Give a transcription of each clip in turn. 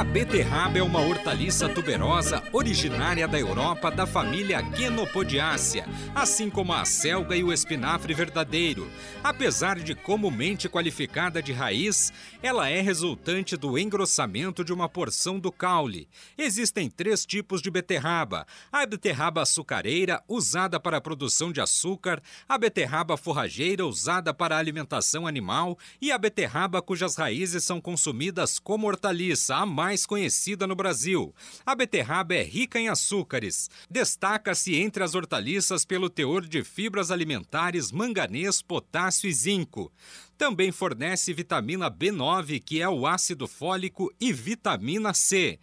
A beterraba é uma hortaliça tuberosa originária da Europa da família Quenopodiácea, assim como a selga e o espinafre verdadeiro. Apesar de comumente qualificada de raiz, ela é resultante do engrossamento de uma porção do caule. Existem três tipos de beterraba: a beterraba açucareira, usada para a produção de açúcar, a beterraba forrageira, usada para a alimentação animal, e a beterraba cujas raízes são consumidas como hortaliça, a mais mais conhecida no Brasil. A beterraba é rica em açúcares. Destaca-se entre as hortaliças pelo teor de fibras alimentares, manganês, potássio e zinco. Também fornece vitamina B9, que é o ácido fólico, e vitamina C.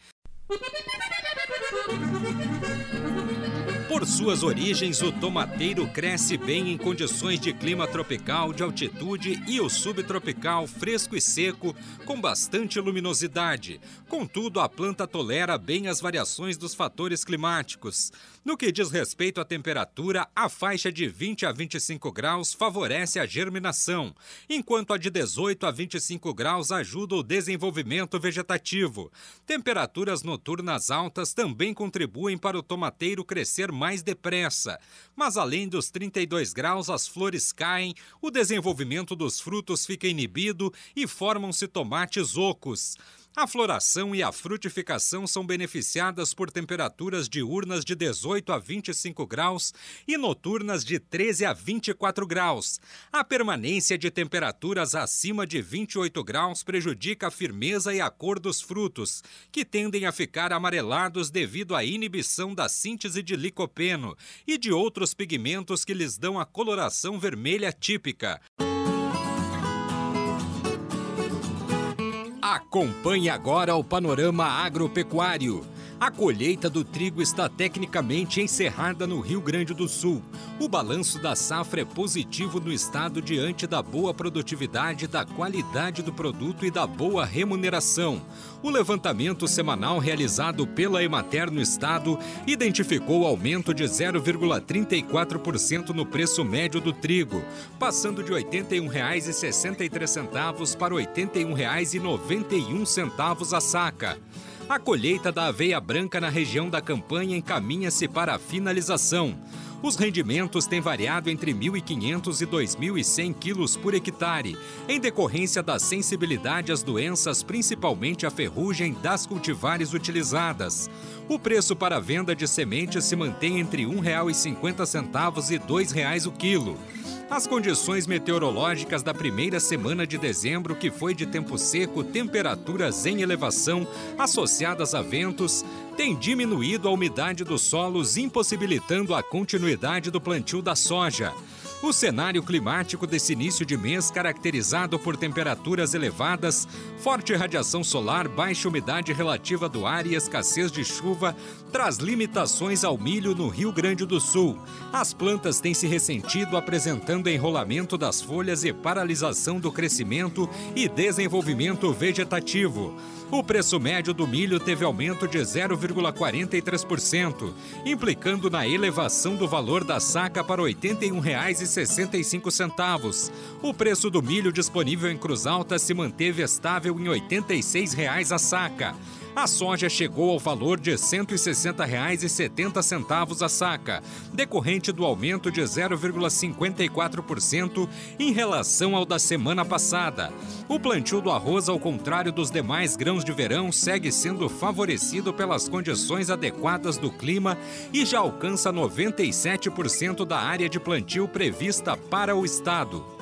Por suas origens, o tomateiro cresce bem em condições de clima tropical, de altitude e o subtropical, fresco e seco, com bastante luminosidade. Contudo, a planta tolera bem as variações dos fatores climáticos. No que diz respeito à temperatura, a faixa de 20 a 25 graus favorece a germinação, enquanto a de 18 a 25 graus ajuda o desenvolvimento vegetativo. Temperaturas noturnas altas também contribuem para o tomateiro crescer mais depressa. Mas além dos 32 graus, as flores caem, o desenvolvimento dos frutos fica inibido e formam-se tomates ocos. A floração e a frutificação são beneficiadas por temperaturas diurnas de 18 a 25 graus e noturnas de 13 a 24 graus. A permanência de temperaturas acima de 28 graus prejudica a firmeza e a cor dos frutos, que tendem a ficar amarelados devido à inibição da síntese de licopeno e de outros pigmentos que lhes dão a coloração vermelha típica. Acompanhe agora o panorama agropecuário. A colheita do trigo está tecnicamente encerrada no Rio Grande do Sul. O balanço da safra é positivo no estado diante da boa produtividade, da qualidade do produto e da boa remuneração. O levantamento semanal realizado pela Emater no estado identificou aumento de 0,34% no preço médio do trigo, passando de R$ 81,63 para R$ 81,91 a saca. A colheita da aveia branca na região da campanha encaminha-se para a finalização. Os rendimentos têm variado entre 1.500 e 2.100 quilos por hectare, em decorrência da sensibilidade às doenças, principalmente a ferrugem das cultivares utilizadas. O preço para a venda de sementes se mantém entre R$ 1,50 e R$ 2,00 o quilo. As condições meteorológicas da primeira semana de dezembro, que foi de tempo seco, temperaturas em elevação, associadas a ventos, têm diminuído a umidade dos solos, impossibilitando a continuidade do plantio da soja. O cenário climático desse início de mês, caracterizado por temperaturas elevadas, forte radiação solar, baixa umidade relativa do ar e escassez de chuva, traz limitações ao milho no Rio Grande do Sul. As plantas têm se ressentido, apresentando enrolamento das folhas e paralisação do crescimento e desenvolvimento vegetativo. O preço médio do milho teve aumento de 0,43%, implicando na elevação do valor da saca para R$ 81,65. O preço do milho disponível em Cruz Alta se manteve estável em R$ 86,00 a saca. A soja chegou ao valor de R$ 160,70 a saca, decorrente do aumento de 0,54% em relação ao da semana passada. O plantio do arroz, ao contrário dos demais grãos de verão, segue sendo favorecido pelas condições adequadas do clima e já alcança 97% da área de plantio prevista para o estado.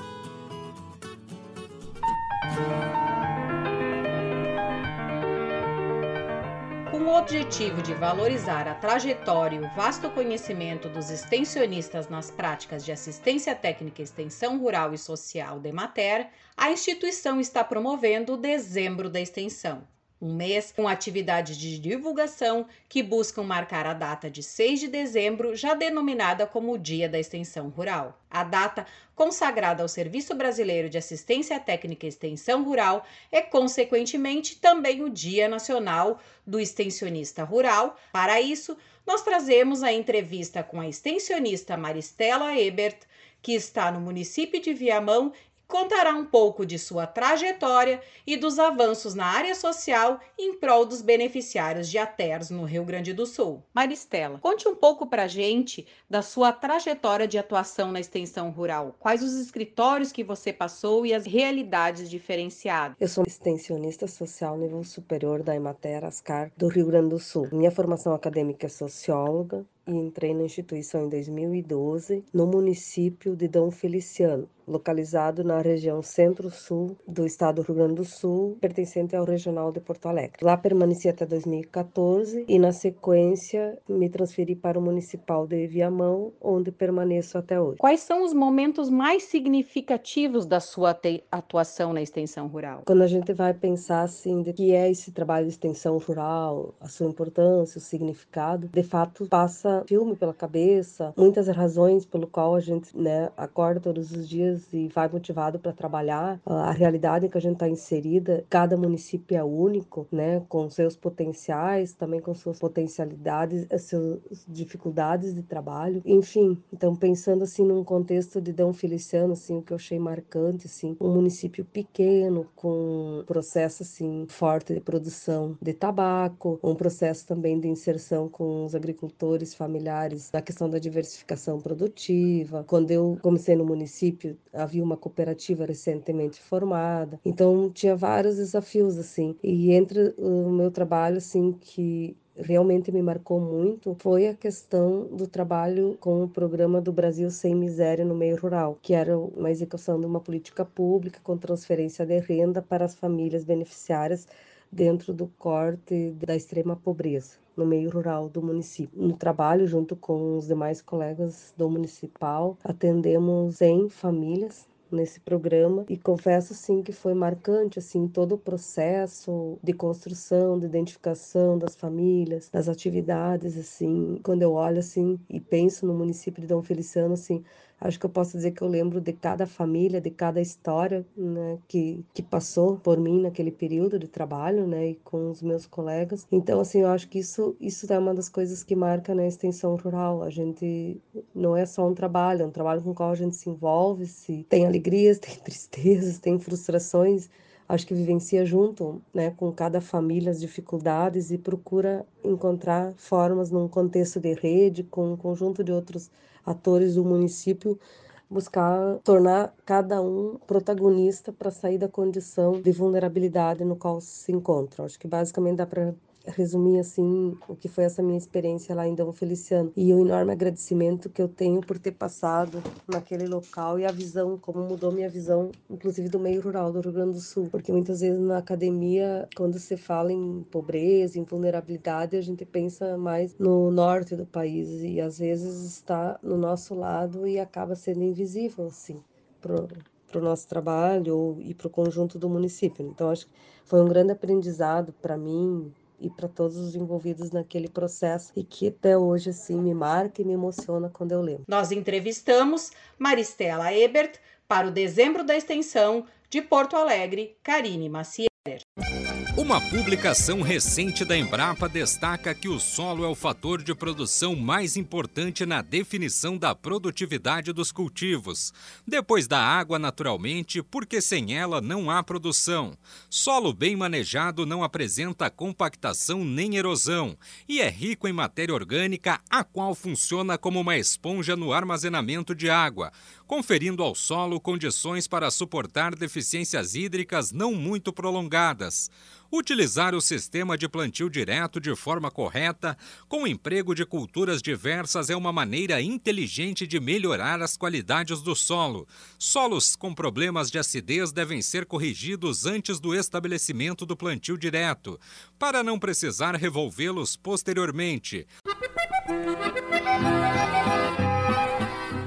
Com o objetivo de valorizar a trajetória e o vasto conhecimento dos extensionistas nas práticas de assistência técnica, extensão rural e social Demater, a instituição está promovendo o Dezembro da Extensão. Um mês com atividades de divulgação que buscam marcar a data de 6 de dezembro, já denominada como o Dia da Extensão Rural. A data, consagrada ao Serviço Brasileiro de Assistência Técnica e Extensão Rural, é consequentemente também o Dia Nacional do Extensionista Rural. Para isso, nós trazemos a entrevista com a extensionista Maristela Ebert, que está no município de Viamão contará um pouco de sua trajetória e dos avanços na área social em prol dos beneficiários de ATERS no Rio Grande do Sul. Maristela, conte um pouco para a gente da sua trajetória de atuação na extensão rural. Quais os escritórios que você passou e as realidades diferenciadas? Eu sou extensionista social nível superior da Emater Ascar do Rio Grande do Sul. Minha formação acadêmica é socióloga, e entrei na instituição em 2012, no município de Dom Feliciano, localizado na região centro-sul do estado do Rio Grande do Sul, pertencente ao Regional de Porto Alegre. Lá permaneci até 2014 e, na sequência, me transferi para o Municipal de Viamão, onde permaneço até hoje. Quais são os momentos mais significativos da sua atuação na extensão rural? Quando a gente vai pensar assim, de que é esse trabalho de extensão rural, a sua importância, o significado, de fato passa filme pela cabeça, muitas razões pelo qual a gente né, acorda todos os dias e vai motivado para trabalhar. A realidade em que a gente está inserida, cada município é único, né, com seus potenciais, também com suas potencialidades, suas dificuldades de trabalho, enfim. Então, pensando assim num contexto de Dom Feliciano, assim, o que eu achei marcante, assim, um município pequeno com processo assim forte de produção de tabaco, um processo também de inserção com os agricultores familiares na questão da diversificação produtiva. Quando eu comecei no município, havia uma cooperativa recentemente formada. Então tinha vários desafios assim. E entre o meu trabalho assim que realmente me marcou muito foi a questão do trabalho com o programa do Brasil Sem Miséria no Meio Rural, que era uma execução de uma política pública com transferência de renda para as famílias beneficiárias dentro do corte da extrema pobreza no meio rural do município. No trabalho, junto com os demais colegas do municipal, atendemos 100 famílias nesse programa e confesso sim que foi marcante assim todo o processo de construção, de identificação das famílias, das atividades assim. Quando eu olho assim e penso no município de Dom Feliciano assim, Acho que eu posso dizer que eu lembro de cada família, de cada história né, que, que passou por mim naquele período de trabalho, né, e com os meus colegas. Então, assim, eu acho que isso, isso é uma das coisas que marca na extensão rural. A gente não é só um trabalho, é um trabalho com o qual a gente se envolve, se tem alegrias, tem tristezas, tem frustrações acho que vivencia junto, né, com cada família as dificuldades e procura encontrar formas num contexto de rede com um conjunto de outros atores do município buscar tornar cada um protagonista para sair da condição de vulnerabilidade no qual se encontra. Acho que basicamente dá para resumir assim o que foi essa minha experiência lá em Dom Feliciano e o enorme agradecimento que eu tenho por ter passado naquele local e a visão, como mudou minha visão, inclusive do meio rural do Rio Grande do Sul, porque muitas vezes na academia, quando se fala em pobreza, em vulnerabilidade, a gente pensa mais no norte do país e às vezes está no nosso lado e acaba sendo invisível, assim, pro para o nosso trabalho e para o conjunto do município. Então, acho que foi um grande aprendizado para mim, e para todos os envolvidos naquele processo e que até hoje assim me marca e me emociona quando eu lembro. Nós entrevistamos Maristela Ebert para o Dezembro da Extensão de Porto Alegre, Karine Maciel. Uma publicação recente da Embrapa destaca que o solo é o fator de produção mais importante na definição da produtividade dos cultivos. Depois da água, naturalmente, porque sem ela não há produção. Solo bem manejado não apresenta compactação nem erosão e é rico em matéria orgânica, a qual funciona como uma esponja no armazenamento de água, conferindo ao solo condições para suportar deficiências hídricas não muito prolongadas. Utilizar o sistema de plantio direto de forma correta, com emprego de culturas diversas, é uma maneira inteligente de melhorar as qualidades do solo. Solos com problemas de acidez devem ser corrigidos antes do estabelecimento do plantio direto, para não precisar revolvê-los posteriormente.